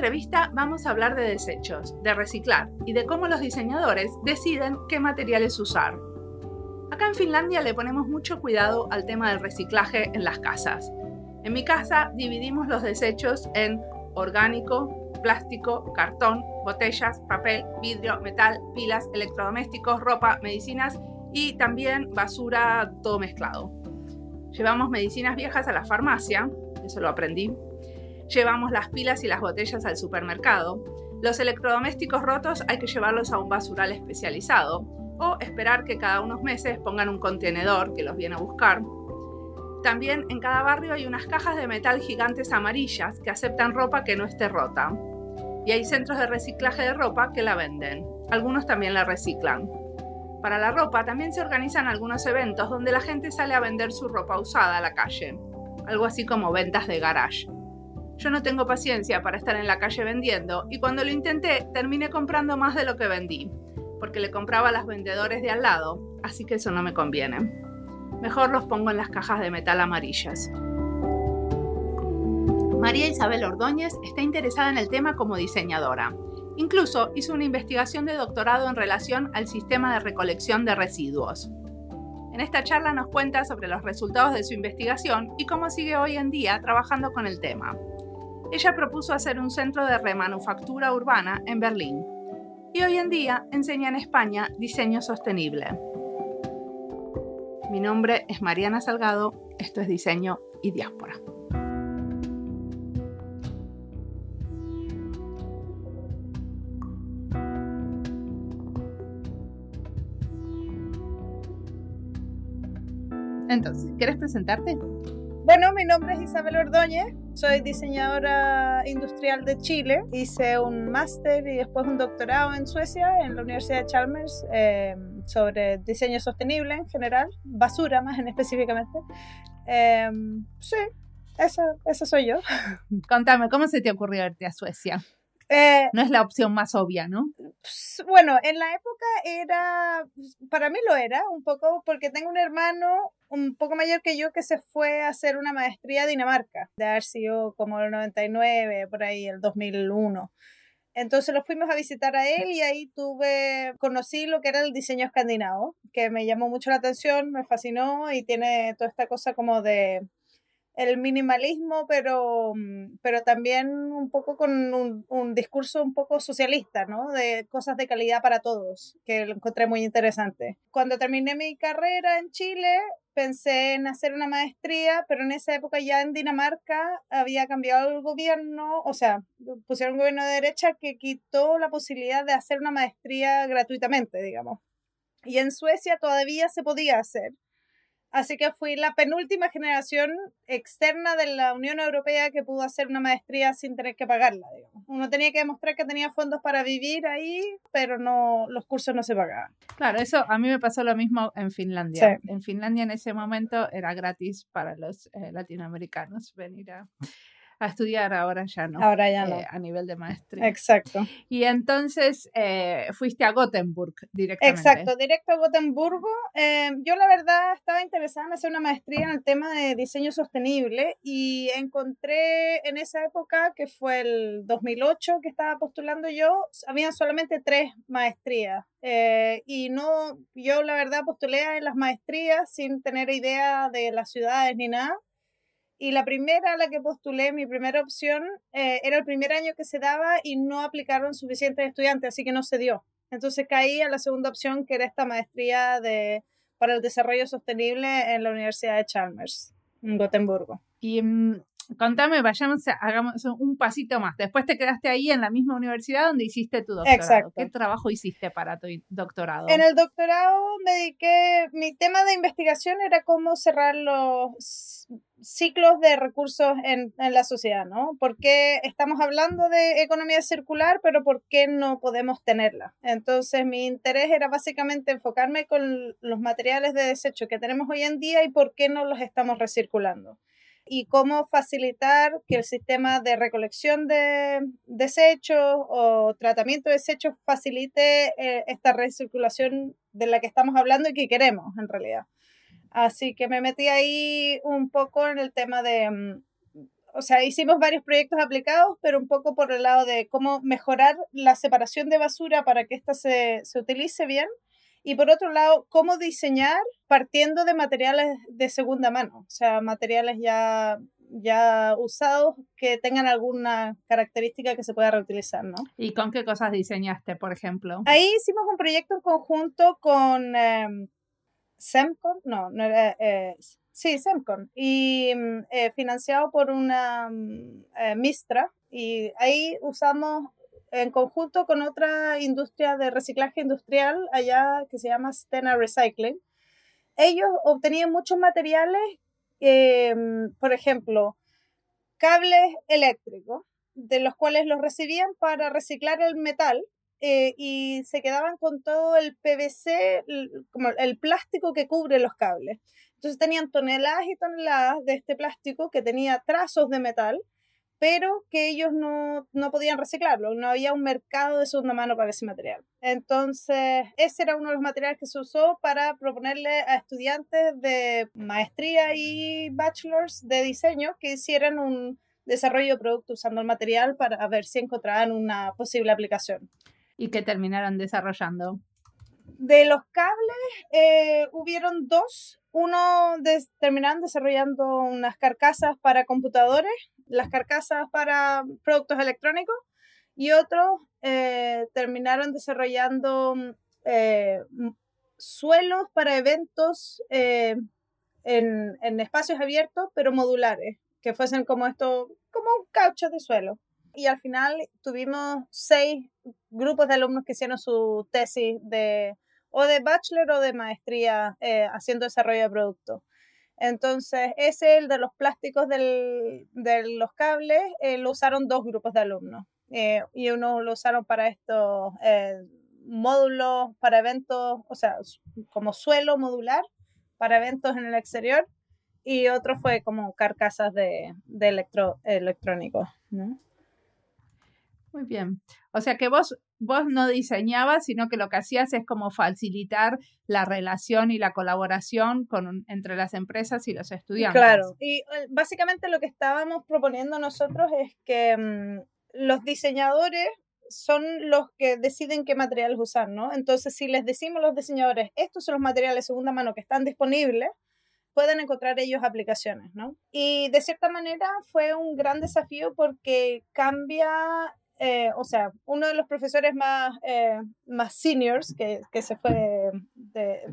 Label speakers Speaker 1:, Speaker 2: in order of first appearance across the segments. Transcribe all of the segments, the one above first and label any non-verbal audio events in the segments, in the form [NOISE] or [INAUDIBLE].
Speaker 1: entrevista vamos a hablar de desechos, de reciclar y de cómo los diseñadores deciden qué materiales usar. Acá en Finlandia le ponemos mucho cuidado al tema del reciclaje en las casas. En mi casa dividimos los desechos en orgánico, plástico, cartón, botellas, papel, vidrio, metal, pilas, electrodomésticos, ropa, medicinas y también basura todo mezclado. Llevamos medicinas viejas a la farmacia, eso lo aprendí. Llevamos las pilas y las botellas al supermercado. Los electrodomésticos rotos hay que llevarlos a un basural especializado o esperar que cada unos meses pongan un contenedor que los viene a buscar. También en cada barrio hay unas cajas de metal gigantes amarillas que aceptan ropa que no esté rota. Y hay centros de reciclaje de ropa que la venden. Algunos también la reciclan. Para la ropa también se organizan algunos eventos donde la gente sale a vender su ropa usada a la calle, algo así como ventas de garage. Yo no tengo paciencia para estar en la calle vendiendo y cuando lo intenté terminé comprando más de lo que vendí, porque le compraba a los vendedores de al lado, así que eso no me conviene. Mejor los pongo en las cajas de metal amarillas. María Isabel Ordóñez está interesada en el tema como diseñadora Incluso hizo una investigación de doctorado en relación al sistema de recolección de residuos. En esta charla nos cuenta sobre los resultados de su investigación y cómo sigue hoy en día trabajando con el tema. Ella propuso hacer un centro de remanufactura urbana en Berlín y hoy en día enseña en España diseño sostenible. Mi nombre es Mariana Salgado, esto es Diseño y Diáspora. Entonces, ¿quieres presentarte?
Speaker 2: Bueno, mi nombre es Isabel Ordóñez, soy diseñadora industrial de Chile. Hice un máster y después un doctorado en Suecia, en la Universidad de Chalmers, eh, sobre diseño sostenible en general, basura más en específicamente. Eh, sí, esa, esa soy yo.
Speaker 1: Contame, ¿cómo se te ocurrió irte a Suecia? Eh, no es la opción más obvia, ¿no?
Speaker 2: Bueno, en la época era, para mí lo era, un poco porque tengo un hermano un poco mayor que yo que se fue a hacer una maestría a Dinamarca, de haber sido como el 99, por ahí, el 2001. Entonces lo fuimos a visitar a él y ahí tuve, conocí lo que era el diseño escandinavo, que me llamó mucho la atención, me fascinó y tiene toda esta cosa como de el minimalismo, pero, mm, pero también un poco con un, un, discurso un poco socialista, ¿no? De cosas de calidad para todos, que lo encontré muy interesante. Cuando terminé mi carrera en Chile, pensé en hacer una maestría, pero en esa época ya en Dinamarca había cambiado el gobierno, o sea, pusieron un gobierno de derecha que quitó la posibilidad de hacer una maestría gratuitamente, digamos. Y en Suecia todavía se podía hacer. Así que fui la penúltima generación externa de la Unión Europea que pudo hacer una maestría sin tener que pagarla, digamos. Uno tenía que demostrar que tenía fondos para vivir ahí, pero no los cursos no se pagaban.
Speaker 1: Claro, eso a mí me pasó lo mismo en Finlandia. En Finlandia en ese momento era gratis para los eh, latinoamericanos venir a a estudiar, ahora ya no.
Speaker 2: Ahora ya no.
Speaker 1: Eh, a nivel de maestría.
Speaker 2: Exacto.
Speaker 1: Y entonces eh, fuiste a Gothenburg directamente.
Speaker 2: Exacto, directo a Gotemburgo. Eh, yo la verdad estaba interesada en hacer una maestría en el tema de diseño sostenible y encontré en esa época, que fue el 2008 que estaba postulando yo, habían solamente tres maestrías. y no, yo la verdad postulé en las maestrías sin tener idea de las ciudades ni nada. Y la primera a la que postulé, mi primera opción, eh, era el primer año que se daba y no aplicaron suficientes estudiantes, así que no se dio. Entonces caí a la segunda opción, que era esta maestría de, para el desarrollo sostenible en la Universidad de Chalmers, en Gotemburgo.
Speaker 1: Mm, contame, vayamos, hagamos un pasito más. Después te quedaste ahí en la misma universidad donde hiciste tu doctorado.
Speaker 2: Exacto.
Speaker 1: ¿Qué trabajo hiciste para tu doctorado?
Speaker 2: En el doctorado me dediqué, mi tema de investigación era cómo cerrar los ciclos de recursos en, en la sociedad, ¿no? Porque estamos hablando de economía circular, pero ¿por qué no podemos tenerla? Entonces mi interés era básicamente enfocarme con los materiales de desecho que tenemos hoy en día y por qué no los estamos recirculando y cómo facilitar que el sistema de recolección de desechos o tratamiento de desechos facilite eh, esta recirculación de la que estamos hablando y que queremos en realidad. Así que me metí ahí un poco en el tema de, mm, o sea, hicimos varios proyectos aplicados, pero un poco por el lado de cómo mejorar la separación de basura para que ésta se, se utilice bien. Y por otro lado, cómo diseñar partiendo de materiales de segunda mano, o sea, materiales ya, ya usados que tengan alguna característica que se pueda reutilizar, ¿no?
Speaker 1: ¿Y con qué cosas diseñaste, por ejemplo?
Speaker 2: Ahí hicimos un proyecto en conjunto con eh, Semcon, no, no era, eh, Sí, Semcon. Y mm, eh, financiado por una mm, eh, Mistra. Y ahí usamos en conjunto con otra industria de reciclaje industrial allá que se llama Stena Recycling. Ellos obtenían muchos materiales, eh, mm, por ejemplo, cables eléctricos, de los cuales los recibían para reciclar el metal y se quedaban con todo el PVC, como el plástico que cubre los cables. Entonces tenían toneladas y toneladas de este plástico que tenía trazos de metal, pero que ellos no, no, podían reciclarlo, no había un mercado de segunda mano para ese material. Entonces, ese era uno de los materiales que se usó para proponerle a estudiantes de maestría y bachelors de diseño que hicieran un desarrollo de producto usando el material para ver si encontraban una posible aplicación.
Speaker 1: ¿Y qué terminaron desarrollando?
Speaker 2: De los cables, eh, hubieron dos uno terminaron desarrollando unas carcasas para computadores, las carcasas para productos electrónicos y otros eh, terminaron desarrollando eh, suelos para eventos eh, en, en, espacios abiertos, pero modulares, que fuesen como esto, como un caucho de suelo. Y al final tuvimos seis grupos de alumnos que hicieron su tesis de o de bachelor o de maestría eh, haciendo desarrollo de producto. Entonces, ese, el de los plásticos del, de los cables, eh, lo usaron dos grupos de alumnos. Eh, y uno lo usaron para estos módulos, para eventos, o sea, como suelo modular, para eventos en el exterior. Y otro fue como carcasas de, de electro, electrónicos.
Speaker 1: Muy bien. O sea que vos vos no diseñabas, sino que lo que hacías es como facilitar la relación y la colaboración con, entre las empresas y los estudiantes.
Speaker 2: Claro, y eh, básicamente lo que estábamos proponiendo nosotros es que mm, los diseñadores son los que deciden qué materiales usar, ¿no? Entonces, si les decimos a los diseñadores, estos son los materiales de segunda mano que están disponibles, pueden encontrar ellos aplicaciones, ¿no? Y de cierta manera fue un gran desafío porque cambia eh, o sea, uno de los profesores más, eh, más seniors que, que se fue,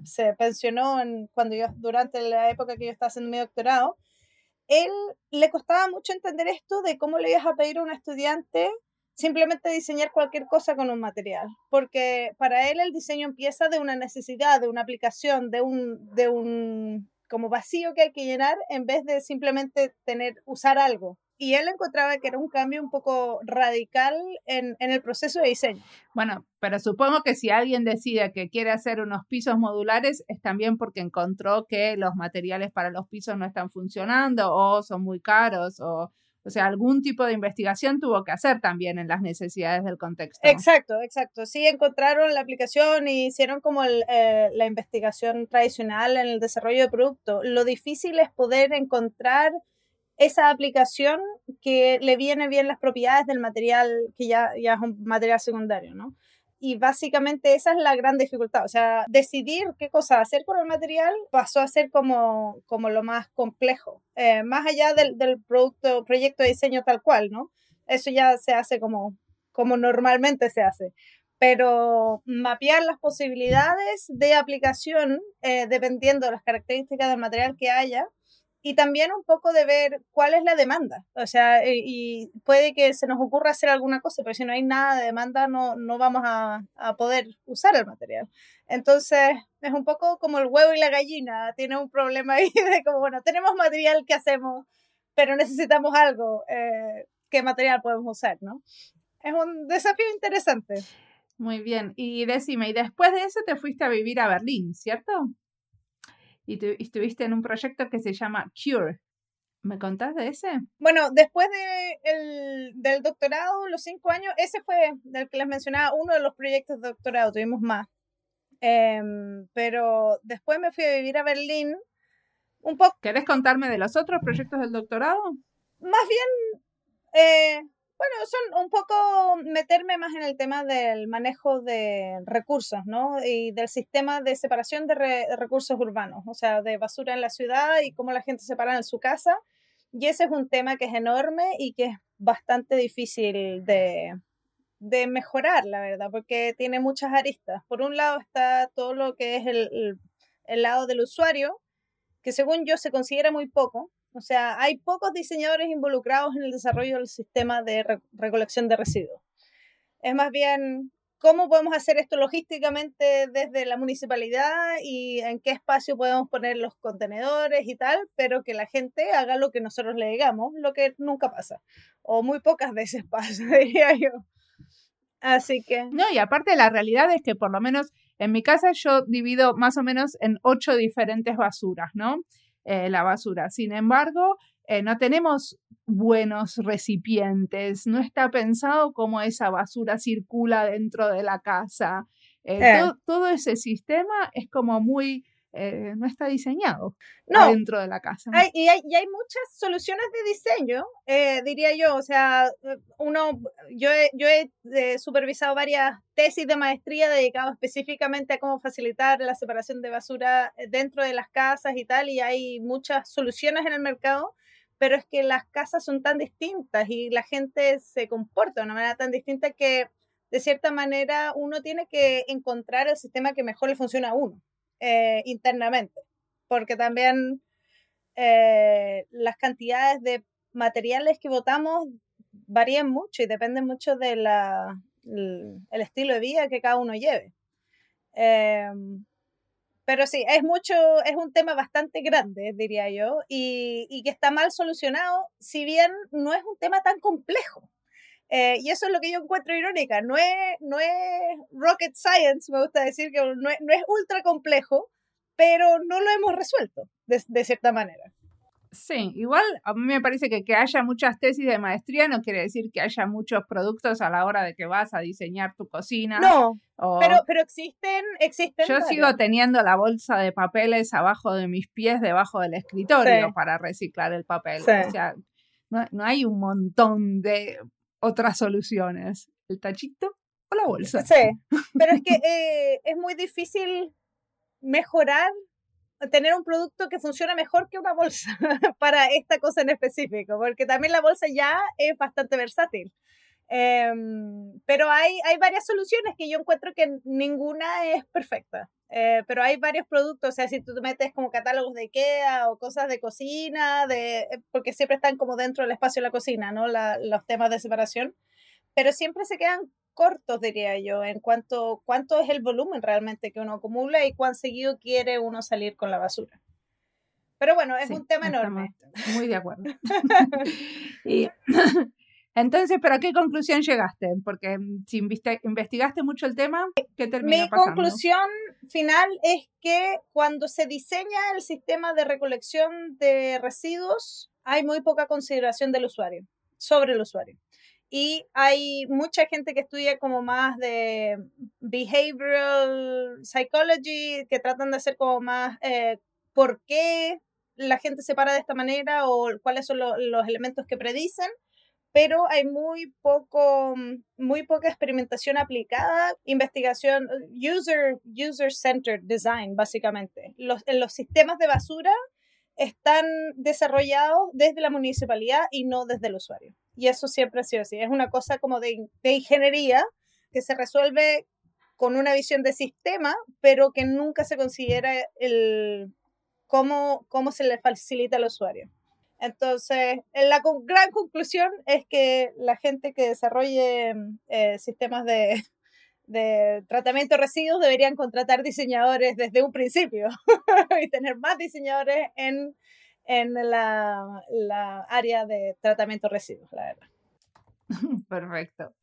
Speaker 2: se pensionó en, cuando yo, durante la época que yo estaba haciendo mi doctorado, él le costaba mucho entender esto de cómo le ibas a pedir a un estudiante simplemente diseñar cualquier cosa con un material, porque para él el diseño empieza de una necesidad, de una aplicación, de un, de un como vacío que hay que llenar en vez de simplemente tener, usar algo y él encontraba que era un cambio un poco radical en, en, el proceso de diseño.
Speaker 1: Bueno, pero supongo que si alguien decide que quiere hacer unos pisos modulares es también porque encontró que los materiales para los pisos no están funcionando o son muy caros o... O sea, algún tipo de investigación tuvo que hacer también en las necesidades del contexto.
Speaker 2: Exacto, exacto. Sí, encontraron la aplicación y hicieron como el, eh, la investigación tradicional en el desarrollo de producto. Lo difícil es poder encontrar esa aplicación que le viene bien las propiedades del material que ya, ya es un material secundario, ¿no? Y básicamente esa es la gran dificultad, o sea, decidir qué cosa hacer con el material pasó a ser como, como lo más complejo, eh, más allá del, del, producto, proyecto de diseño tal cual, ¿no? Eso ya se hace como, como normalmente se hace pero mapear las posibilidades de aplicación eh, dependiendo de las características del material que haya y también un poco de ver cuál es la demanda. O sea, eh, y, puede que se nos ocurra hacer alguna cosa, pero si no hay nada de demanda, no, no vamos a, a, poder usar el material. Entonces, es un poco como el huevo y la gallina. Tiene un problema ahí [LAUGHS] de como, bueno, tenemos material que hacemos, pero necesitamos algo. Eh, ¿Qué material podemos usar, no? Es un desafío interesante.
Speaker 1: Muy bien. Y decime, y después de eso te fuiste a vivir a Berlín, ¿cierto? Y, estuviste en un proyecto que se llama Cure. ¿Me contás de ese?
Speaker 2: Bueno, después de el, del doctorado, los cinco años, ese fue del que les mencionaba, uno de los proyectos de doctorado, tuvimos más. Em, pero después me fui a vivir a Berlín un poco.
Speaker 1: ¿Querés contarme de los otros proyectos del doctorado?
Speaker 2: Más bien, eh, bueno, son un poco meterme más en el tema del manejo de recursos, ¿no? Y del sistema de separación de, recursos urbanos, o sea, de basura en la ciudad y cómo la gente separa en su casa. Y ese es un tema que es enorme y que es bastante difícil de, de mejorar, la verdad, porque tiene muchas aristas. Por un lado está todo lo que es el, el lado del usuario, que según yo se considera muy poco, o sea, hay pocos diseñadores involucrados en el desarrollo del sistema de recolección de residuos. Es más bien cómo podemos hacer esto logísticamente desde la municipalidad y en qué espacio podemos poner los contenedores y tal, pero que la gente haga lo que nosotros le digamos, lo que nunca pasa, o muy pocas veces [LAUGHS] pasa, diría yo. Así que...
Speaker 1: No, y aparte la realidad es que por lo menos en mi casa yo divido más o menos en ocho diferentes basuras, ¿no? Eh, la basura. Sin embargo, eh, no tenemos buenos recipientes, no está pensado cómo esa basura circula dentro de la casa. Eh, todo, ese sistema es como muy eh, no está diseñado dentro de la casa.
Speaker 2: y, hay, muchas soluciones de diseño, eh, diría yo. O sea, eh, uno, yo he, yo he supervisado varias tesis de maestría dedicadas específicamente a cómo facilitar la separación de basura dentro de las casas y tal, y hay muchas soluciones en el mercado pero es que las casas son tan distintas y la gente se comporta de una manera tan distinta que de cierta manera uno tiene que encontrar el sistema que mejor le funciona a uno. Eh, internamente, porque también eh, las cantidades de materiales que votamos varían mucho y dependen mucho del el estilo de vida que cada uno lleve. Em, pero sí, es mucho, es un tema bastante grande, diría yo, y, y, que está mal solucionado, si bien no es un tema tan complejo. Eh, y eso es lo que yo encuentro irónica. No es, no es rocket science, me gusta decir que no es, no es ultra complejo, pero no lo hemos resuelto de, de, cierta manera.
Speaker 1: Sí, igual a mí me parece que que haya muchas tesis de maestría no quiere decir que haya muchos productos a la hora de que vas a diseñar tu cocina.
Speaker 2: No, pero, pero existen, existen.
Speaker 1: Yo sigo teniendo la bolsa de papeles abajo de mis pies, debajo del escritorio, para reciclar el papel. O sea, no, no hay un montón de otras soluciones. El tachito o la bolsa.
Speaker 2: Sí, [LAUGHS] pero es que eh, es muy difícil mejorar, tener un producto que funcione mejor que una bolsa [LAUGHS] para esta cosa en específico, porque también la bolsa ya es bastante versátil. Em, pero hay, hay varias soluciones que yo encuentro que ninguna es perfecta. Eh, pero hay varios productos, o sea, si tú te metes como catálogos de IKEA o cosas de cocina, de, eh, porque siempre están como dentro del espacio de la cocina, ¿no? La, los temas de separación, pero siempre se quedan cortos, diría yo, en cuanto cuánto es el volumen realmente que uno acumula y cuán seguido quiere uno salir con la basura. Pero bueno, es un tema enorme.
Speaker 1: Muy de acuerdo. [LAUGHS] y [LAUGHS] entonces, ¿pero a qué conclusión llegaste? Porque mm, si investigaste mucho el tema, ¿qué terminó
Speaker 2: Mi conclusión final es que cuando se diseña el sistema de recolección de residuos, hay muy poca consideración del usuario, sobre el usuario. Y hay mucha gente que estudia como más de behavioral psychology, que tratan de hacer como más eh, por qué la gente se para de esta manera o cuáles son los elementos que predicen pero hay muy poco, mm, muy poca experimentación aplicada, investigación, user, user centered design, básicamente. Los, los sistemas de basura están desarrollados desde la municipalidad y no desde el usuario. Y eso siempre ha sido así. Es una cosa como de, de ingeniería que se resuelve con una visión de sistema, pero que nunca se considera el cómo, cómo se le facilita al usuario. Entonces, la gran conclusión es que la gente que desarrolle eh, sistemas de, [LAUGHS] de, tratamiento de residuos deberían contratar diseñadores desde un principio [LAUGHS] y tener más diseñadores en, en la, la, área de tratamiento de residuos, la verdad. [LAUGHS]
Speaker 1: Perfecto.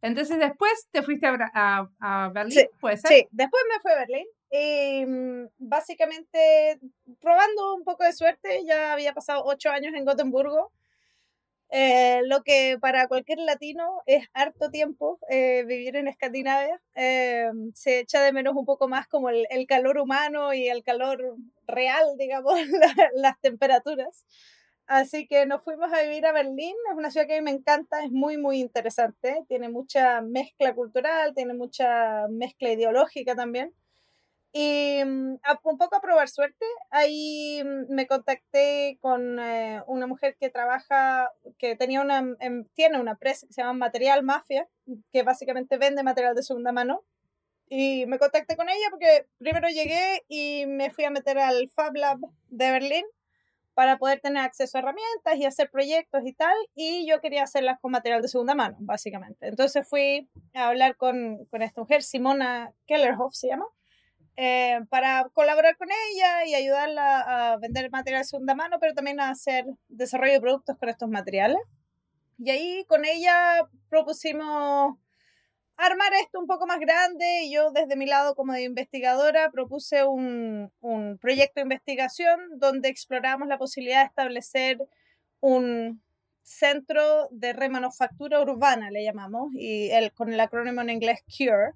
Speaker 1: Entonces, después te fuiste a, a, Berlín,
Speaker 2: sí, Sí, después me fui a Berlín y mm, básicamente, probando un poco de suerte, ya había pasado ocho años en Gotemburgo, eh, lo que para cualquier latino es harto tiempo eh, vivir en Escandinavia. Eh, se echa de menos un poco más como el, el calor humano y el calor real, [LAUGHS] digamos, las temperaturas. Así que nos fuimos a vivir a Berlín. Es una ciudad que a mí me encanta, es muy, muy interesante. Tiene mucha mezcla cultural, tiene mucha mezcla ideológica también. Y mm, un poco a probar suerte, ahí mm, me contacté con eh, una mujer que trabaja, que tenía una, em, tiene una empresa que se llama Material Mafia, que básicamente vende material de segunda mano. Y me contacté con ella porque primero llegué y me fui a meter al Fab Lab de Berlín para poder tener acceso a herramientas y hacer proyectos y tal, y yo quería hacerlas con material de segunda mano, básicamente. Entonces fui a hablar con, con esta mujer, Simona Kellerhoff se llama, eh, para colaborar con ella y ayudarla a vender material de segunda mano, pero también a hacer desarrollo de productos con estos materiales. Y ahí con ella propusimos armar esto un poco más grande y yo desde mi lado como de investigadora propuse un, un proyecto de investigación donde exploramos la posibilidad de establecer un centro de remanufactura urbana, le llamamos, y el, con el acrónimo en inglés CURE,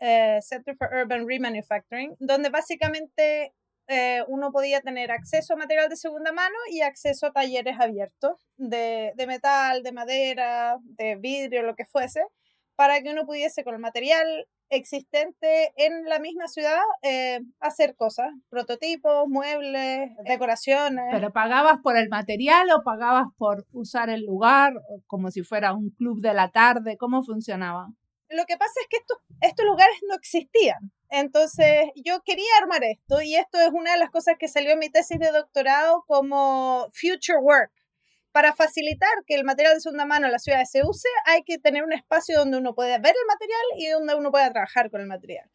Speaker 2: eh, Center for Urban Remanufacturing, donde básicamente eh, uno podía tener acceso a material de segunda mano y acceso a talleres abiertos de, de, metal, de madera, de vidrio, lo que fuese, para que uno pudiese con el material existente en la misma ciudad eh, hacer cosas, prototipos, muebles, decoraciones.
Speaker 1: ¿Pero pagabas por el material o pagabas por usar el lugar como si fuera un club de la tarde? ¿Cómo funcionaba?
Speaker 2: Lo que pasa es que estos, estos lugares no existían. Entonces yo quería armar esto y esto es una de las cosas que salió en mi tesis de doctorado como Future Work. Para facilitar que el material de segunda mano en la ciudad se use, hay que tener un espacio donde uno pueda ver el material y donde uno pueda trabajar con el material.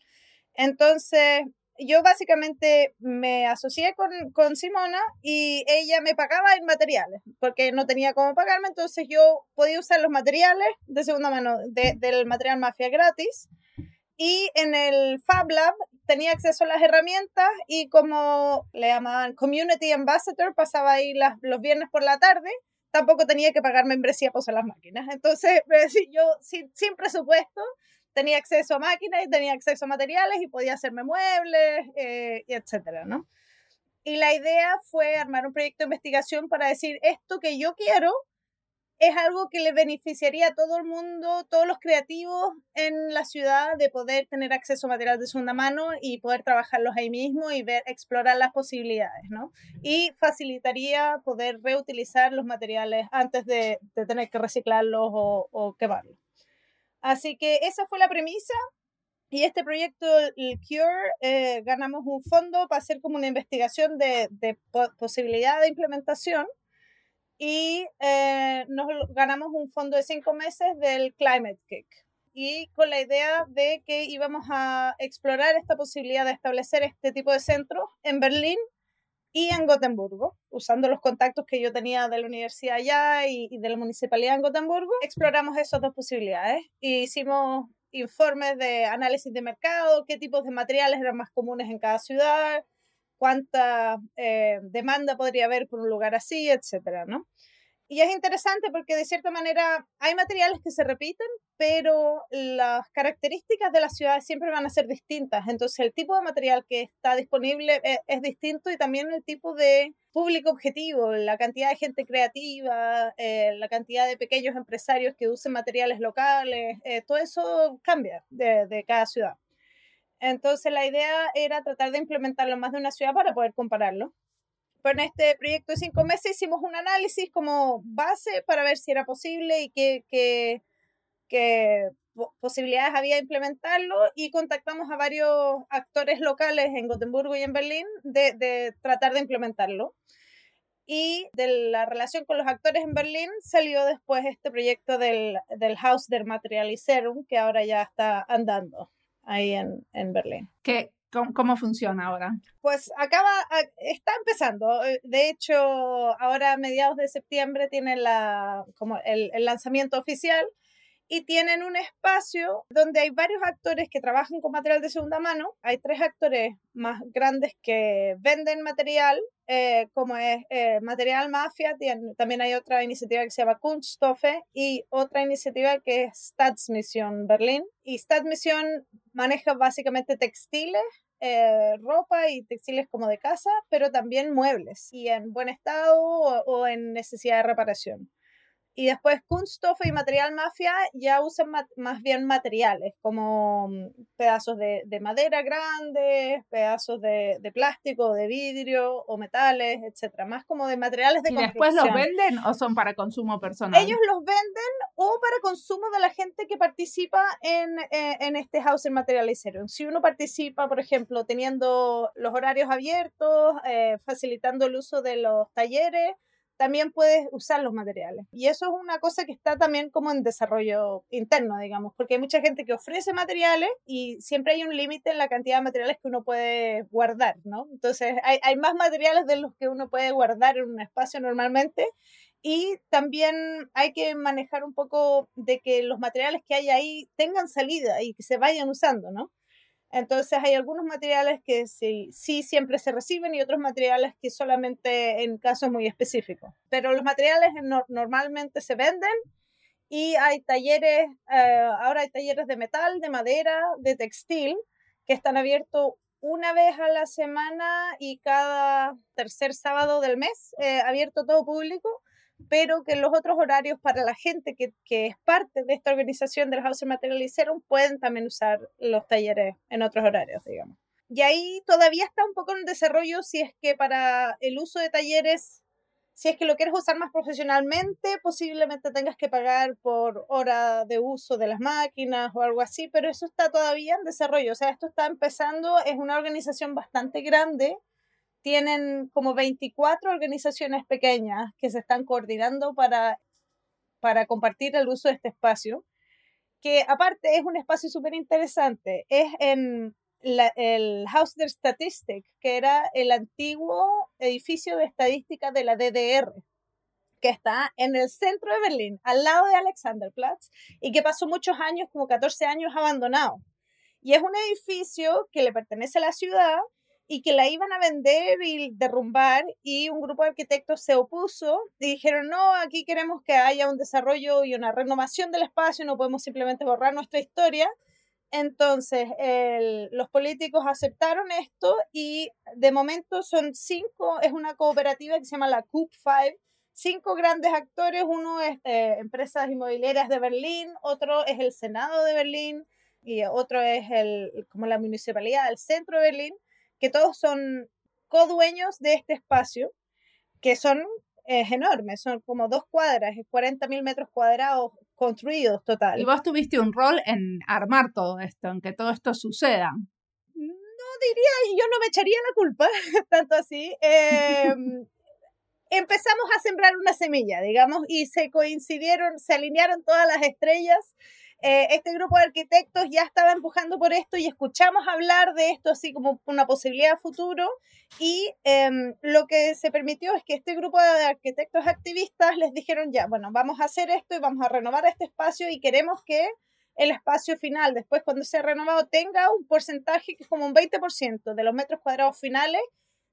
Speaker 2: Entonces, yo básicamente me asocié con, con, Simona y ella me pagaba en materiales, porque no tenía cómo pagarme, entonces yo podía usar los materiales de segunda mano del material Mafia gratis. Y en el Fab Lab tenía acceso a las herramientas y como le llamaban Community Ambassador, pasaba ahí las, los viernes por la tarde, tampoco tenía que pagar membresía por usar las máquinas. Entonces, [LAUGHS] yo sin, sin presupuesto tenía acceso a máquinas y tenía acceso a materiales y podía hacerme muebles, eh, y etcétera, ¿no? Y la idea fue armar un proyecto de investigación para decir esto que yo quiero es algo que le beneficiaría a todo el mundo, todos los creativos en la ciudad de poder tener acceso a material de segunda mano y poder trabajarlos ahí mismo y ver, explorar las posibilidades, ¿no? Y facilitaría poder reutilizar los materiales antes de, de tener que reciclarlos o, o quemarlos. Así que esa fue la premisa. Y este proyecto, el CURE, eh, ganamos un fondo para hacer como una investigación de, posibilidad de implementación. Y eh, nos ganamos un fondo de cinco meses del Climate Kick. Y con la idea de que íbamos a explorar esta posibilidad de establecer este tipo de centros en Berlín y en Gotemburgo, usando los contactos que yo tenía de la universidad allá y, de la municipalidad en Gotemburgo, exploramos esas dos posibilidades e hicimos informes de análisis de mercado, qué tipos de materiales eran más comunes en cada ciudad, cuánta eh, demanda podría haber por un lugar así, etcétera, ¿no? Y es interesante porque de cierta manera hay materiales que se repiten, pero las características de las ciudades siempre van a ser distintas. Entonces el tipo de material que está disponible es, es distinto y también el tipo de público objetivo, la cantidad de gente creativa, eh, la cantidad de pequeños empresarios que usen materiales locales, eh, todo eso cambia de, de cada ciudad. Entonces la idea era tratar de implementarlo más de una ciudad para poder compararlo. En este proyecto de cinco meses hicimos un análisis como base para ver si era posible y qué, qué, qué posibilidades había de implementarlo y contactamos a varios actores locales en Gotemburgo y en Berlín de, de tratar de implementarlo. Y de la relación con los actores en Berlín salió después este proyecto del, del Haus der Materialisierung, que ahora ya está andando ahí en, en Berlín.
Speaker 1: ¿Qué, ¿Cómo, funciona ahora?
Speaker 2: Pues acaba, está empezando. Eh, de hecho, ahora a mediados de septiembre tienen la, como el, el lanzamiento oficial y tienen un espacio donde hay varios actores que trabajan con material de segunda mano. Hay tres actores más grandes que venden material, eh, como es eh, Material Mafia. también hay otra iniciativa que se llama Kunststoffe y otra iniciativa que es Stadtmission Berlin. Y Stadtmission maneja básicamente textiles eh, ropa y textiles como de casa, pero también muebles y en buen estado o en necesidad de reparación. Y después Kunststoff y Material Mafia ya usan más bien materiales, como mm, pedazos de, de madera grandes, pedazos de, de, plástico, de vidrio o metales, etcétera, Más como de materiales de
Speaker 1: ¿Y después los venden o son para consumo personal?
Speaker 2: Ellos los venden o para consumo de la gente que participa en, eh, en este House en. Si uno participa, por ejemplo, teniendo los horarios abiertos, eh, facilitando el uso de los talleres, también puedes usar los materiales. Y eso es una cosa que está también como en desarrollo interno, digamos, porque hay mucha gente que ofrece materiales y siempre hay un límite en la cantidad de materiales que uno puede guardar, ¿no? Entonces hay, hay más materiales de los que uno puede guardar en un espacio normalmente y también hay que manejar un poco de que los materiales que hay ahí tengan salida y que se vayan usando, ¿no? Entonces hay algunos materiales que sí, siempre se reciben y otros materiales que solamente en casos muy específicos. Pero los materiales normalmente se venden y hay talleres, eh, ahora hay talleres de metal, de madera, de textil, que están abiertos una vez a la semana y cada tercer sábado del mes, eh, abierto todo público pero que los otros horarios para la gente que, que es parte de esta organización del House Materializaron pueden también usar los talleres en otros horarios, digamos. Y ahí todavía está un poco en desarrollo si es que para el uso de talleres, si es que lo quieres usar más profesionalmente, posiblemente tengas que pagar por hora de uso de las máquinas o algo así, pero eso está todavía en desarrollo. O sea, esto está empezando, es una organización bastante grande tienen como 24 organizaciones pequeñas que se están coordinando para, para compartir el uso de este espacio, que aparte es un espacio súper interesante. Es en el Haus der Statistik, que era el antiguo edificio de estadística de la DDR, que está en el centro de Berlín, al lado de Alexanderplatz, y que pasó muchos años, como 14 años, abandonado. Y es un edificio que le pertenece a la ciudad y que la iban a vender y derrumbar y un grupo de arquitectos se opuso y dijeron, no, aquí queremos que haya un desarrollo y una renovación del espacio, no podemos simplemente borrar nuestra historia. Entonces, los políticos aceptaron esto y de momento son cinco, es una cooperativa que se llama la CUP 5, cinco grandes actores, uno es eh, Empresas Inmobiliarias de Berlín, otro es el Senado de Berlín y otro es el, como la Municipalidad del Centro de Berlín que todos son codueños de este espacio, que son enormes, son como dos cuadras, 40 mil metros cuadrados construidos total.
Speaker 1: Y vos tuviste un rol en armar todo esto, en que todo esto suceda.
Speaker 2: No diría, yo no me echaría la culpa, [LAUGHS] tanto así. Em, [LAUGHS] empezamos a sembrar una semilla, digamos, y se coincidieron, se alinearon todas las estrellas eh, este grupo de arquitectos ya estaba empujando por esto y escuchamos hablar de esto así como una posibilidad futuro y em, lo que se permitió es que este grupo de arquitectos activistas les dijeron ya, bueno, vamos a hacer esto y vamos a renovar este espacio y queremos que el espacio final, después cuando sea renovado, tenga un porcentaje que es como un 20% de los metros cuadrados finales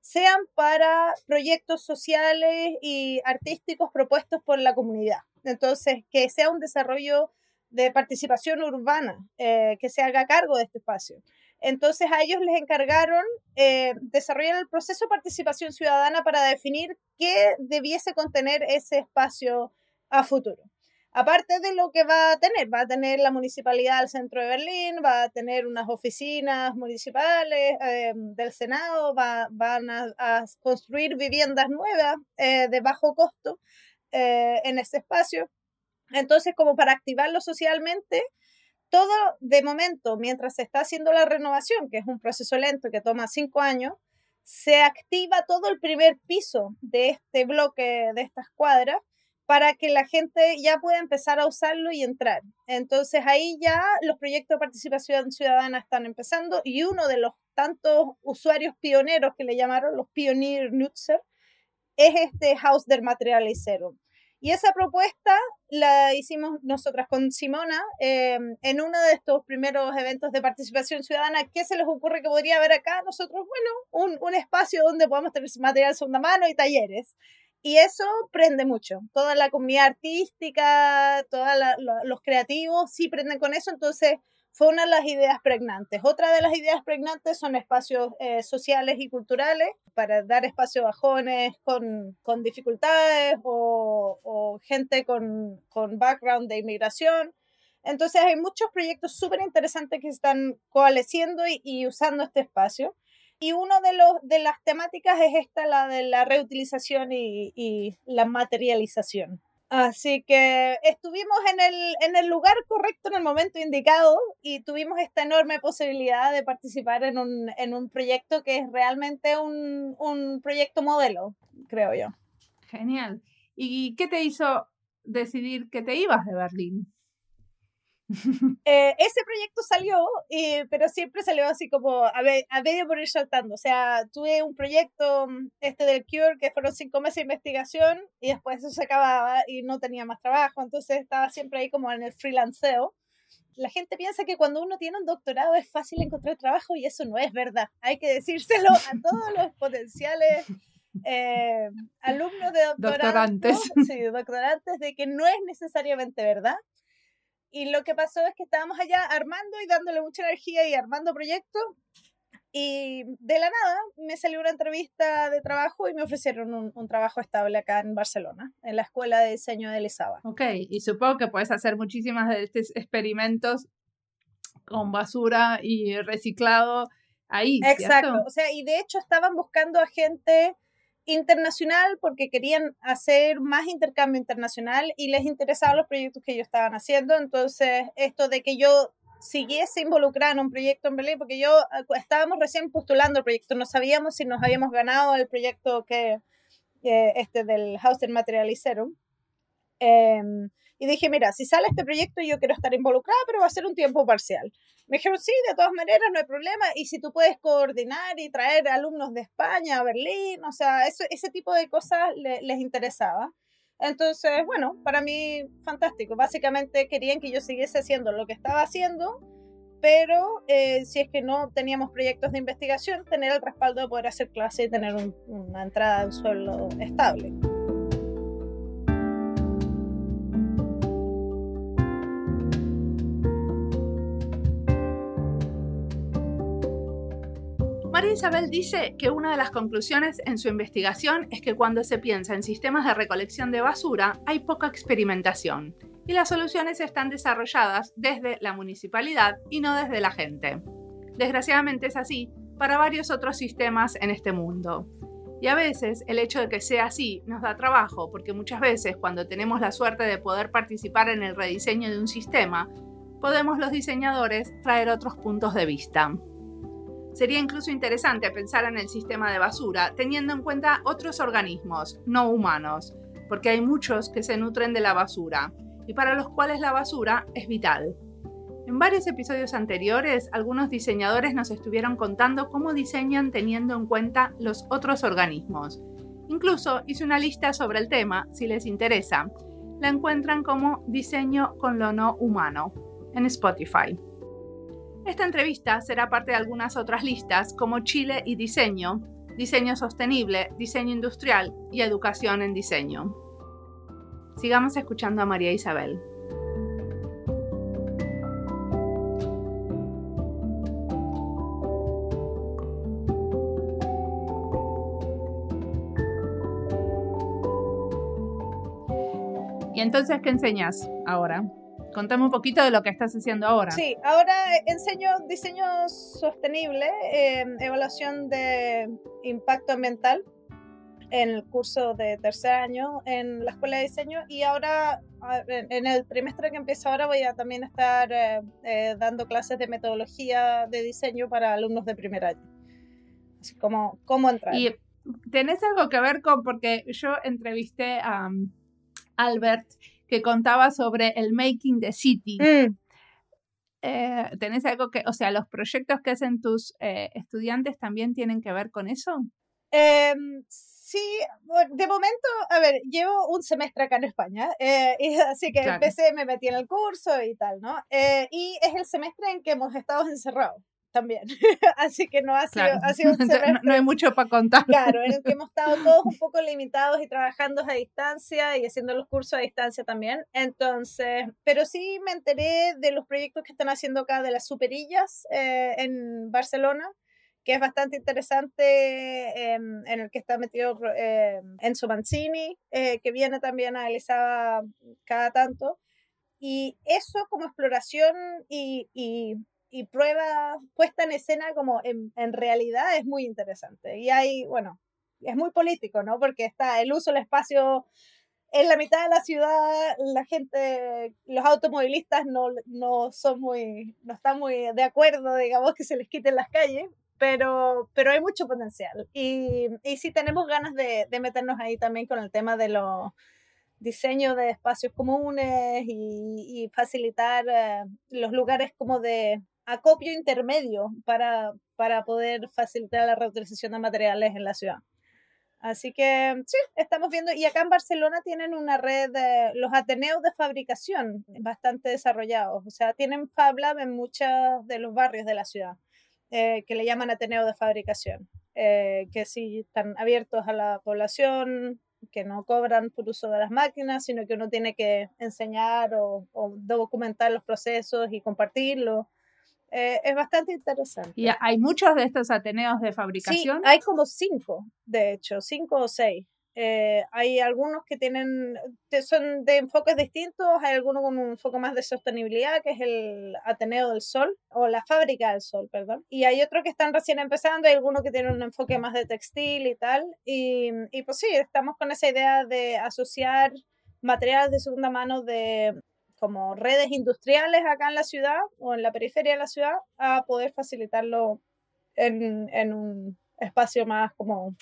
Speaker 2: sean para proyectos sociales y artísticos propuestos por la comunidad. Entonces, que sea un desarrollo de participación urbana eh, que se haga cargo de este espacio. Entonces a ellos les encargaron eh, desarrollar el proceso de participación ciudadana para definir qué debiese contener ese espacio a futuro. Aparte de lo que va a tener, va a tener la municipalidad del centro de Berlín, va a tener unas oficinas municipales eh, del Senado, va, van a, construir viviendas nuevas de bajo costo en ese espacio entonces, como para activarlo socialmente, todo de momento, mientras se está haciendo la renovación, que es un proceso lento que toma cinco años, se activa todo el primer piso de este bloque, de estas cuadras, para que la gente ya pueda empezar a usarlo y entrar. Entonces ahí ya los proyectos de participación ciudadana están empezando y uno de los tantos usuarios pioneros que le llamaron los Pioneer Nutzer es este House del Materializero. Y esa propuesta la hicimos nosotras con Simona em, en uno de estos primeros eventos de participación ciudadana. ¿Qué se les ocurre que podría haber acá? Nosotros, bueno, un, un espacio donde podamos tener material segunda mano y talleres. Y eso prende mucho. Toda la comunidad artística, todos los creativos sí prenden con eso. Entonces fue una de las ideas pregnantes. Otra de las ideas pregnantes son espacios eh, sociales y culturales para dar espacio a jóvenes con, con dificultades o, o gente con, con, background de inmigración. Entonces hay muchos proyectos súper interesantes que están coalesciendo y, y, usando este espacio. Y una de, los, de las temáticas es esta, la de la reutilización y, y la materialización. Así que estuvimos en el, en el lugar correcto en el momento indicado y tuvimos esta enorme posibilidad de participar en un, en un proyecto que es realmente un, un proyecto modelo, creo yo.
Speaker 1: Genial. ¿Y qué te hizo decidir que te ibas de Berlín? [LAUGHS]
Speaker 2: Eh, ese proyecto salió, pero siempre salió así como a, a medio por ir saltando. O sea, tuve un proyecto, mm, este del Cure, que fueron cinco meses de investigación y después eso se acababa y no tenía más trabajo. Entonces estaba siempre ahí como en el freelanceo. La gente piensa que cuando uno tiene un doctorado es fácil encontrar trabajo y eso no es verdad. Hay que decírselo a todos los potenciales eh, alumnos de doctorantes. Sí, doctorantes de que no es necesariamente verdad y lo que pasó es que estábamos allá armando y dándole mucha energía y armando proyectos. Y de la nada me salió una entrevista de trabajo y me ofrecieron un, un, trabajo estable acá en Barcelona, en la Escuela de Diseño de Elizaba.
Speaker 1: Ok, y supongo que puedes hacer muchísimas de estos experimentos con basura y reciclado ahí.
Speaker 2: Exacto, o sea, y de hecho estaban buscando a gente internacional porque querían hacer más intercambio internacional y les interesaban los proyectos que ellos estaban haciendo. Entonces, esto de que yo siguiese involucrada en un proyecto en Berlín, porque yo ah, estábamos recién postulando el proyecto, no sabíamos si nos habíamos ganado el proyecto que, este del House del. Em, y dije, mira, si sale este proyecto yo quiero estar involucrada, pero va a ser un tiempo parcial. Me dijeron, sí, de todas maneras, no hay problema. Y si tú puedes coordinar y traer alumnos de España a Berlín, o sea, eso, ese tipo de cosas les interesaba. Entonces, bueno, para mí, fantástico. Básicamente querían que yo siguiese haciendo lo que estaba haciendo, pero eh, si es que no teníamos proyectos de investigación, tener el respaldo de poder hacer clase y tener una entrada un sueldo estable.
Speaker 1: Isabel dice que una de las conclusiones en su investigación es que cuando se piensa en sistemas de recolección de basura hay poca experimentación y las soluciones están desarrolladas desde la municipalidad y no desde la gente. Desgraciadamente es así para varios otros sistemas en este mundo. Y a veces el hecho de que sea así nos da trabajo porque muchas veces cuando tenemos la suerte de poder participar en el rediseño de un sistema, podemos los diseñadores traer otros puntos de vista. Sería incluso interesante pensar en el sistema de basura teniendo en cuenta otros organismos no humanos, porque hay muchos que se nutren de la basura y para los cuales la basura es vital. En varios episodios anteriores, algunos diseñadores nos estuvieron contando cómo diseñan teniendo en cuenta los otros organismos. Incluso hice una lista sobre el tema, si les interesa. La encuentran como Diseño con lo no humano en Spotify. Esta entrevista será parte de algunas otras listas como Chile y Diseño, Diseño Sostenible, Diseño Industrial y Educación en Diseño. Sigamos escuchando a María Isabel. ¿Y entonces qué enseñas ahora? Contame un poquito de lo que estás haciendo ahora.
Speaker 2: Sí, ahora enseño diseño sostenible, em, evaluación de impacto ambiental en el curso de tercer año en la escuela de diseño y ahora en el trimestre que empieza ahora voy a también estar eh, eh, dando clases de metodología de diseño para alumnos de primer año. Así como cómo entrar.
Speaker 1: Y tenés algo que ver con, porque yo entrevisté a um, Albert que contaba sobre el Making the City. Mm. Eh, ¿Tenés algo que, o sea, los proyectos que hacen tus eh, estudiantes también tienen que ver con eso?
Speaker 2: Em, sí, de momento, a ver, llevo un semestre acá en España, eh, y [LAUGHS] así que empecé, me metí en el curso y tal, ¿no? y es el semestre en que hemos estado encerrados. También. [LAUGHS] Así que no ha sido, ha sido [LAUGHS] un
Speaker 1: no, no, hay mucho para contar.
Speaker 2: Claro, en el que [LAUGHS] hemos estado todos un poco limitados y trabajando a distancia y haciendo los cursos a distancia también. Entonces, pero sí me enteré de los proyectos que están haciendo acá de las superillas eh, en Barcelona que es bastante interesante, em, en el que está metido eh, Enzo Mancini, eh, que viene también a Elisa cada tanto. Y eso como exploración y, y, y, prueba puesta en escena como en, en, realidad es muy interesante. Y hay, bueno, es muy político, ¿no? Porque está el uso del espacio en la mitad de la ciudad, la gente, los automovilistas no, no son muy, no están muy de acuerdo, digamos, que se les quiten las calles, pero, pero hay mucho potencial. Y, y sí tenemos ganas de, de, meternos ahí también con el tema de los diseños de espacios comunes y, y facilitar eh, los lugares como de acopio intermedio para, para poder facilitar la reutilización de materiales en la ciudad. Así que sí, estamos viendo, y acá en Barcelona tienen una red de los Ateneos de fabricación bastante desarrollados, o sea, tienen Fab Lab en muchos de los barrios de la ciudad. Eh, que le llaman Ateneo de Fabricación, eh, que sí están abiertos a la población, que no cobran por uso de las máquinas, sino que uno tiene que enseñar o documentar los procesos y compartirlos. Eh, es bastante interesante.
Speaker 1: ¿Y hay muchos de estos Ateneos de fabricación?
Speaker 2: Sí, hay como cinco, de hecho, cinco o seis. Eh, hay algunos que tienen, son de enfoques distintos, hay algunos con un enfoque más de sostenibilidad, que es el Ateneo del Sol, o la Fábrica del Sol, perdón. Y hay otros que están recién empezando, hay algunos que tienen un enfoque más de textil y tal. Y, y pues sí, estamos con esa idea de asociar materiales de segunda mano de como redes industriales acá en la ciudad o en la periferia de la ciudad a poder facilitarlo en, en un espacio más como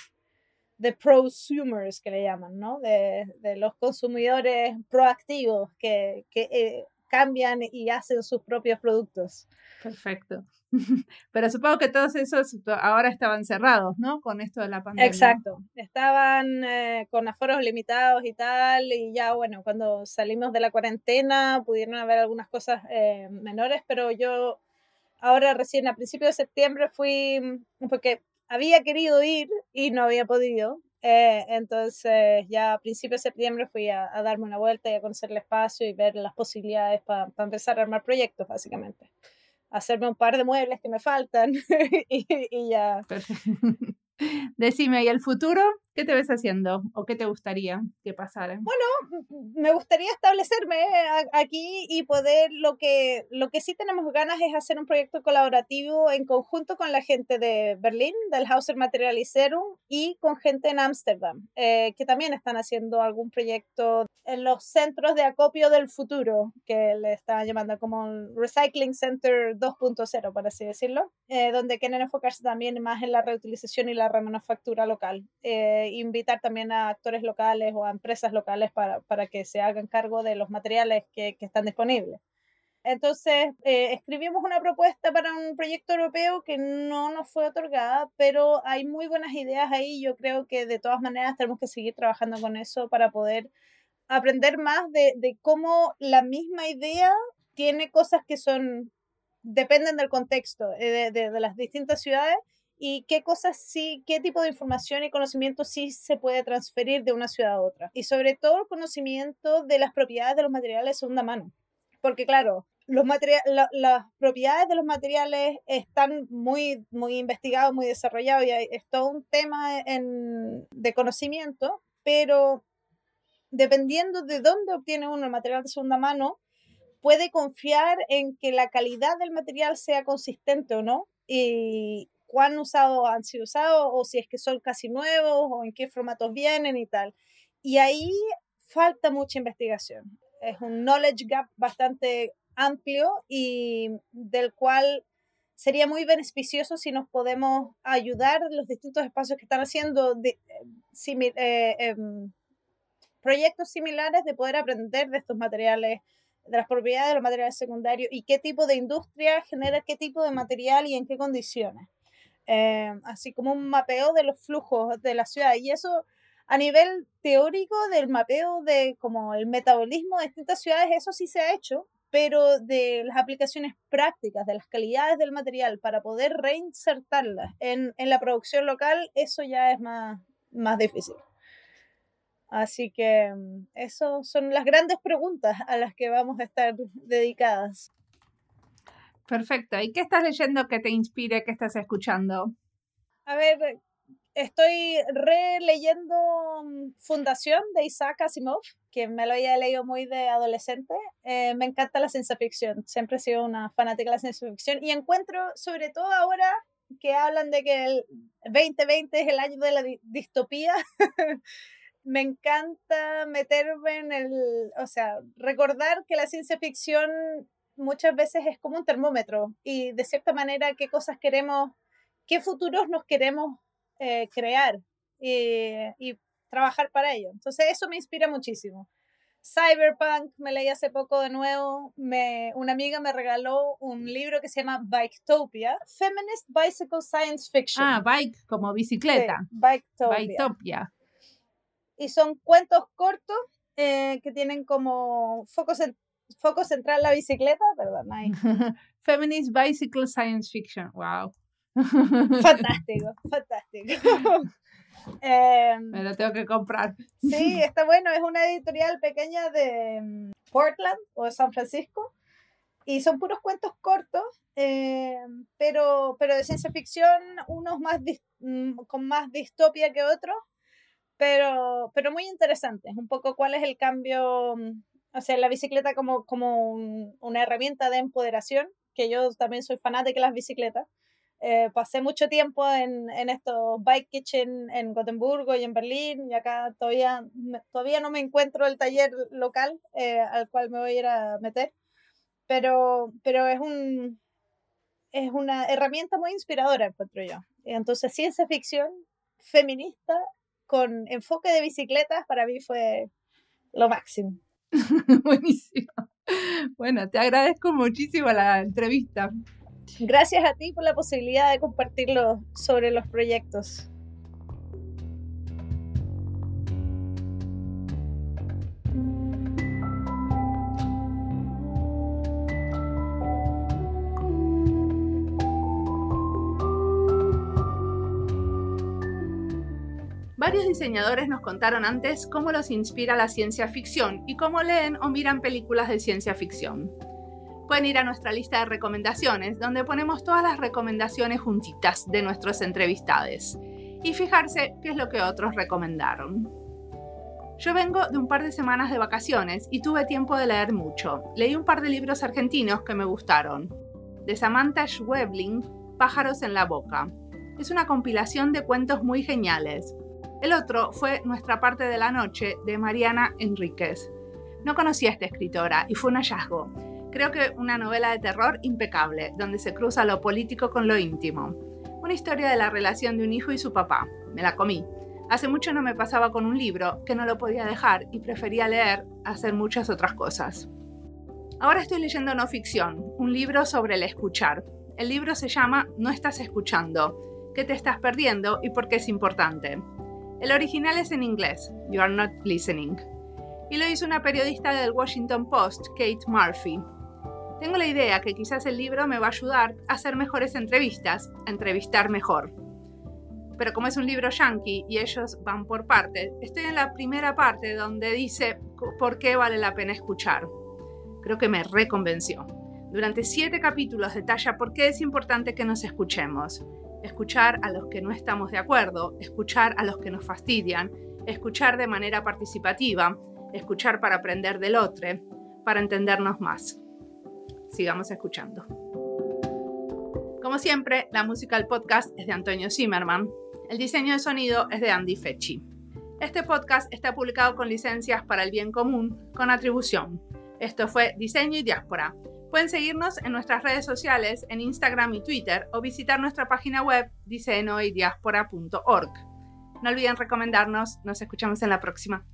Speaker 2: de prosumers que le llaman, ¿no? De, de los consumidores proactivos que, que eh, cambian y hacen sus propios productos.
Speaker 1: Perfecto. [LAUGHS] Pero supongo que todos esos ahora estaban cerrados, ¿no? Con esto de la pandemia.
Speaker 2: Exacto. Estaban eh, con aforos limitados y tal, y ya, bueno, cuando salimos de la cuarentena pudieron haber algunas cosas eh, menores, pero yo ahora recién a principios de septiembre fui, porque había querido ir y no había podido. Eh, entonces ya a principios de septiembre fui a, darme una vuelta y a conocer el espacio y ver las posibilidades para pa empezar a armar proyectos, básicamente. Hacerme un par de muebles que me faltan [LAUGHS] y, y ya. [LAUGHS]
Speaker 1: Decime, ¿y el futuro? ¿Qué te ves haciendo o qué te gustaría que pasara?
Speaker 2: Bueno, me gustaría establecerme aquí y poder, lo que, lo que sí tenemos ganas es hacer un proyecto colaborativo en conjunto con la gente de Berlín, del Hauser Materialiserum, y con gente en Ámsterdam, eh, que también están haciendo algún proyecto en los centros de acopio del futuro, que le están llamando como Recycling Center 2.0, por así decirlo, eh, donde quieren enfocarse también más en la reutilización y la remanufactura local. Eh, invitar también a actores locales o a empresas locales para, para que se hagan cargo de los materiales que, que están disponibles. Entonces, eh, escribimos una propuesta para un proyecto europeo que no nos fue otorgada, pero hay muy buenas ideas ahí. Yo creo que de todas maneras tenemos que seguir trabajando con eso para poder aprender más de, de cómo la misma idea tiene cosas que son, dependen del contexto eh, de, de las distintas ciudades y qué cosas sí, qué tipo de información y conocimiento sí se puede transferir de una ciudad a otra. Y sobre todo el conocimiento de las propiedades de los materiales de segunda mano. Porque claro, los la, las propiedades de los materiales están muy, muy investigados, muy desarrollados y es todo un tema en, de conocimiento, pero dependiendo de dónde obtiene uno el material de segunda mano, puede confiar en que la calidad del material sea consistente o no. Y, cuán usados han sido usados o si es que son casi nuevos o en qué formatos vienen y tal. Y ahí falta mucha investigación. Es un knowledge gap bastante amplio y del cual sería muy beneficioso si nos podemos ayudar los distintos espacios que están haciendo de, eh, eh, proyectos similares de poder aprender de estos materiales, de las propiedades de los materiales secundarios y qué tipo de industria genera qué tipo de material y en qué condiciones. Eh, así como un mapeo de los flujos de la ciudad. Y eso a nivel teórico del mapeo de como el metabolismo de distintas ciudades, eso sí se ha hecho, pero de las aplicaciones prácticas, de las calidades del material para poder reinsertarlas en, en la producción local, eso ya es más, más difícil. Así que mm, eso son las grandes preguntas a las que vamos a estar dedicadas.
Speaker 1: Perfecto. ¿Y qué estás leyendo que te inspire, que estás escuchando?
Speaker 2: A ver, estoy releyendo mm, Fundación de Isaac Asimov, que me lo había leído muy de adolescente. Eh, me encanta la ciencia ficción, siempre he sido una fanática de la ciencia ficción y encuentro, sobre todo ahora que hablan de que el 2020 es el año de la distopía, [LAUGHS] me encanta meterme en el, o sea, recordar que la ciencia ficción muchas veces es como un termómetro y de cierta manera qué cosas queremos, qué futuros nos queremos eh, crear y, trabajar para ello. Entonces eso me inspira muchísimo. Cyberpunk, me leí hace poco de nuevo. Me, una amiga me regaló un libro que se llama Biketopia, Feminist Bicycle Science Fiction.
Speaker 1: Ah, bike, como bicicleta.
Speaker 2: Biketopia. Y son cuentos cortos eh, que tienen como foco, foco central la bicicleta, perdón, ahí. [LAUGHS]
Speaker 1: Feminist Bicycle Science Fiction, wow.
Speaker 2: Fantástico, [LAUGHS] fantástico. [LAUGHS]
Speaker 1: Em, Me lo tengo que comprar.
Speaker 2: Sí, está bueno. Es una editorial pequeña de mm, Portland o de San Francisco. Y son puros cuentos cortos, em, pero, pero de ciencia ficción, unos más mm, con más distopia que otros, pero, pero muy interesantes. Un poco cuál es el cambio, mm, o sea, la bicicleta como, como una herramienta de empoderación, que yo también soy fanática de las bicicletas. Eh, pasé mucho tiempo en, en, estos bike kitchen en Gotemburgo y en Berlín y acá todavía, todavía no me encuentro el taller local eh, al cual me voy a ir a meter, pero, pero es, un, es una herramienta muy inspiradora, encuentro yo. Entonces, ciencia ficción feminista con enfoque de bicicletas para mí fue lo máximo. [LAUGHS]
Speaker 1: Buenísimo. Bueno, te agradezco muchísimo la entrevista.
Speaker 2: Gracias a ti por la posibilidad de compartirlo sobre los proyectos.
Speaker 1: Varios diseñadores nos contaron antes cómo los inspira la ciencia ficción y cómo leen o miran películas de ciencia ficción pueden ir a nuestra lista de recomendaciones, donde ponemos todas las recomendaciones juntitas de nuestros entrevistados y fijarse qué es lo que otros recomendaron. Yo vengo de un par de semanas de vacaciones y tuve tiempo de leer mucho. Leí un par de libros argentinos que me gustaron. De Samantha Schwebling, Pájaros en la Boca. Es una compilación de cuentos muy geniales. El otro fue Nuestra parte de la noche de Mariana Enríquez. No conocía a esta escritora y fue un hallazgo Creo que una novela de terror impecable, donde se cruza lo político con lo íntimo. Una historia de la relación de un hijo y su papá. Me la comí. Hace mucho no me pasaba con un libro que no lo podía dejar y prefería leer hacer muchas otras cosas. Ahora estoy leyendo no ficción, un libro sobre el escuchar. El libro se llama No estás escuchando, qué te estás perdiendo y por qué es importante. El original es en inglés, You are not listening. Y lo hizo una periodista del Washington Post, Kate Murphy, tengo la idea que quizás el libro me va a ayudar a hacer mejores entrevistas, a entrevistar mejor. Pero como es un libro yankee y ellos van por partes, estoy en la primera parte donde dice por qué vale la pena escuchar. Creo que me reconvenció. Durante siete capítulos detalla por qué es importante que nos escuchemos. Escuchar a los que no estamos de acuerdo, escuchar a los que nos fastidian, escuchar de manera participativa, escuchar para aprender del otro, para entendernos más sigamos escuchando. Como siempre, la música del podcast es de Antonio Zimmerman. El diseño de sonido es de Andy Fecci. Este podcast está publicado con licencias para el bien común, con atribución. Esto fue Diseño y Diáspora. Pueden seguirnos en nuestras redes sociales, en Instagram y Twitter, o visitar nuestra página web diseñoydiaspora.org. No olviden recomendarnos. Nos escuchamos en la próxima.